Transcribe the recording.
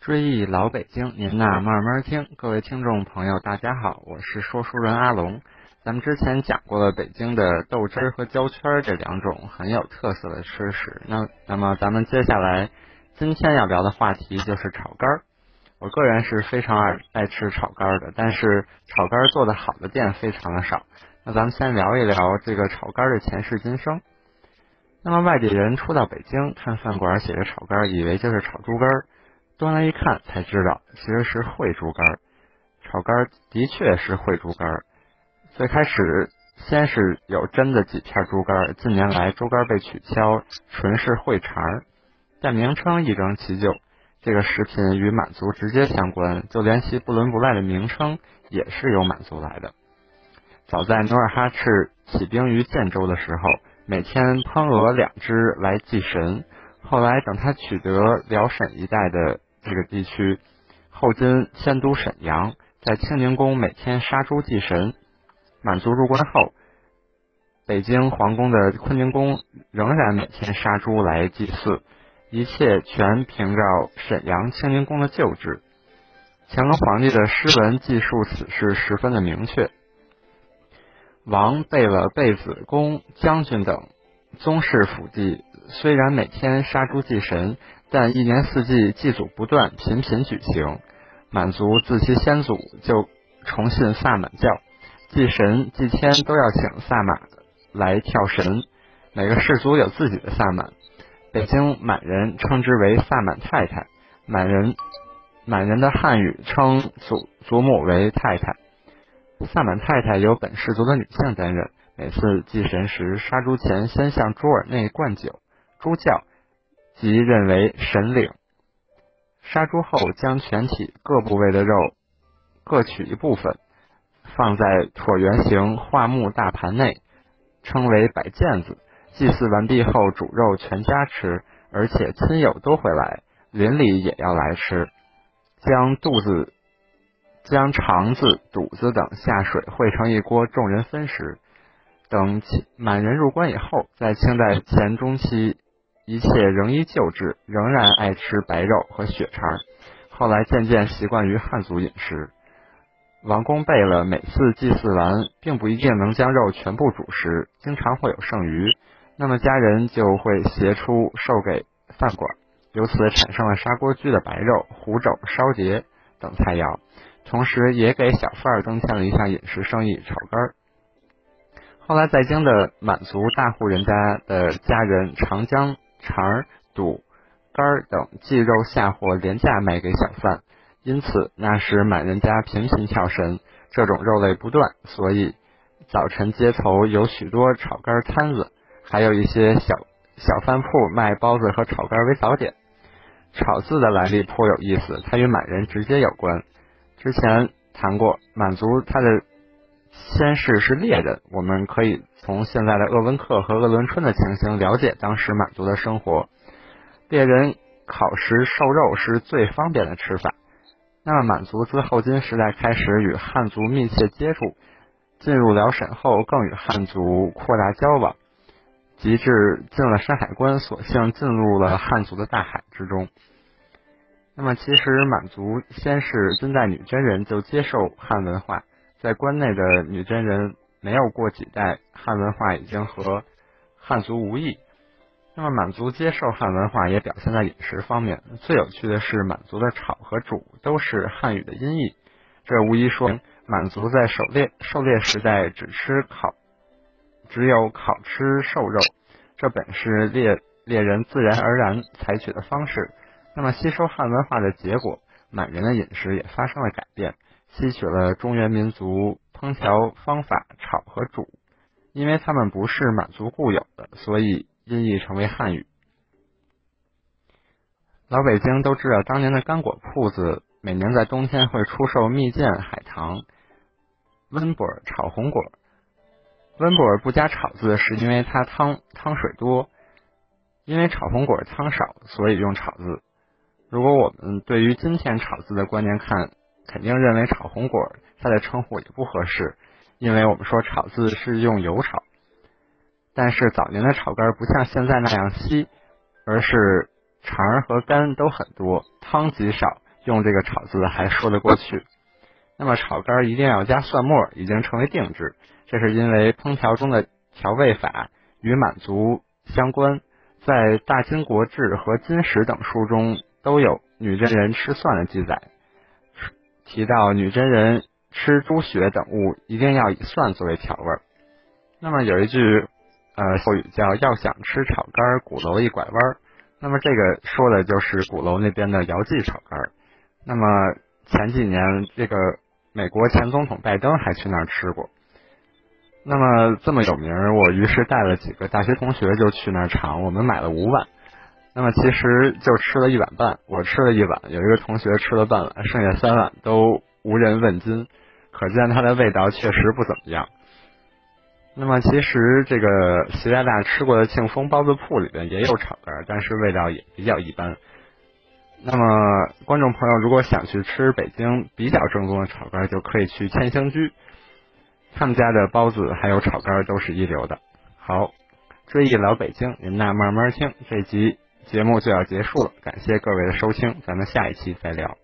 追忆老北京，您呐慢慢听。各位听众朋友，大家好，我是说书人阿龙。咱们之前讲过了北京的豆汁儿和焦圈这两种很有特色的吃食。那那么咱们接下来今天要聊的话题就是炒肝儿。我个人是非常爱爱吃炒肝儿的，但是炒肝儿做的好的店非常的少。那咱们先聊一聊这个炒肝儿的前世今生。那么外地人初到北京，看饭馆写着炒肝儿，以为就是炒猪肝儿。端来一看，才知道其实是烩猪肝儿。炒肝的确是烩猪肝儿。最开始先是有真的几片猪肝，近年来猪肝被取消，纯是烩肠儿。但名称一争其就，这个食品与满族直接相关，就连其不伦不类的名称也是由满族来的。早在努尔哈赤起兵于建州的时候，每天烹鹅两只来祭神。后来等他取得辽沈一带的这个地区，后金迁都沈阳，在清宁宫每天杀猪祭神。满族入关后，北京皇宫的坤宁宫仍然每天杀猪来祭祀，一切全凭照沈阳清宁宫的旧制。乾隆皇帝的诗文记述此事十分的明确。王贝了贝子公将军等宗室府地，虽然每天杀猪祭神，但一年四季祭祖不断，频频举行。满族自其先祖就崇信萨满教。祭神祭天都要请萨满来跳神，每个氏族有自己的萨满。北京满人称之为萨满太太，满人满人的汉语称祖祖母为太太。萨满太太由本氏族的女性担任，每次祭神时，杀猪前先向猪耳内灌酒，猪叫，即认为神领。杀猪后，将全体各部位的肉各取一部分。放在椭圆形桦木大盘内，称为摆件子。祭祀完毕后，煮肉全家吃，而且亲友都会来，邻里也要来吃。将肚子、将肠子、肚子等下水汇成一锅，众人分食。等满人入关以后，在清代前中期，一切仍依旧制，仍然爱吃白肉和血肠。后来渐渐习惯于汉族饮食。王公贝勒每次祭祀完，并不一定能将肉全部煮食，经常会有剩余，那么家人就会携出售给饭馆，由此产生了砂锅居的白肉、胡肘、烧碟等菜肴，同时也给小贩儿增添了一项饮食生意——炒肝儿。后来在京的满族大户人家的家人，常将肠、肚、肝等祭肉下货廉价卖给小贩。因此，那时满人家频频跳神，这种肉类不断，所以早晨街头有许多炒肝摊子，还有一些小小饭铺卖包子和炒肝为早点。炒字的来历颇有意思，它与满人直接有关。之前谈过，满族它的先世是猎人，我们可以从现在的鄂温克和鄂伦春的情形了解当时满族的生活。猎人烤食瘦肉是最方便的吃法。那么，满族自后金时代开始与汉族密切接触，进入辽沈后更与汉族扩大交往，及至进了山海关，索性进入了汉族的大海之中。那么，其实满族先是金代女真人就接受汉文化，在关内的女真人没有过几代，汉文化已经和汉族无异。那么满族接受汉文化也表现在饮食方面。最有趣的是，满族的炒和煮都是汉语的音译，这无疑说明满族在狩猎狩猎时代只吃烤，只有烤吃瘦肉，这本是猎猎人自然而然采取的方式。那么吸收汉文化的结果，满人的饮食也发生了改变，吸取了中原民族烹调方法炒和煮，因为他们不是满族固有的，所以。音译成为汉语。老北京都知道，当年的干果铺子每年在冬天会出售蜜饯、海棠、温布尔、炒红果。温布尔不加炒字，是因为它汤汤水多；因为炒红果汤少，所以用炒字。如果我们对于今天炒字的观念看，肯定认为炒红果它的称呼也不合适，因为我们说炒字是用油炒。但是早年的炒肝不像现在那样稀，而是肠和肝都很多，汤极少，用这个炒字还说得过去。那么炒肝一定要加蒜末，已经成为定制，这是因为烹调中的调味法与满族相关。在《大金国志》和《金史》等书中都有女真人吃蒜的记载，提到女真人吃猪血等物一定要以蒜作为调味儿。那么有一句呃俗语叫“要想吃炒肝，鼓楼一拐弯”，那么这个说的就是鼓楼那边的姚记炒肝。那么前几年这个。美国前总统拜登还去那儿吃过，那么这么有名，我于是带了几个大学同学就去那儿尝。我们买了五碗，那么其实就吃了一碗半，我吃了一碗，有一个同学吃了半碗，剩下三碗都无人问津，可见它的味道确实不怎么样。那么其实这个习大大吃过的庆丰包子铺里边也有炒肝，但是味道也比较一般。那么，观众朋友如果想去吃北京比较正宗的炒肝，就可以去千兴居，他们家的包子还有炒肝都是一流的。好，追忆老北京，您那慢慢听。这集节目就要结束了，感谢各位的收听，咱们下一期再聊。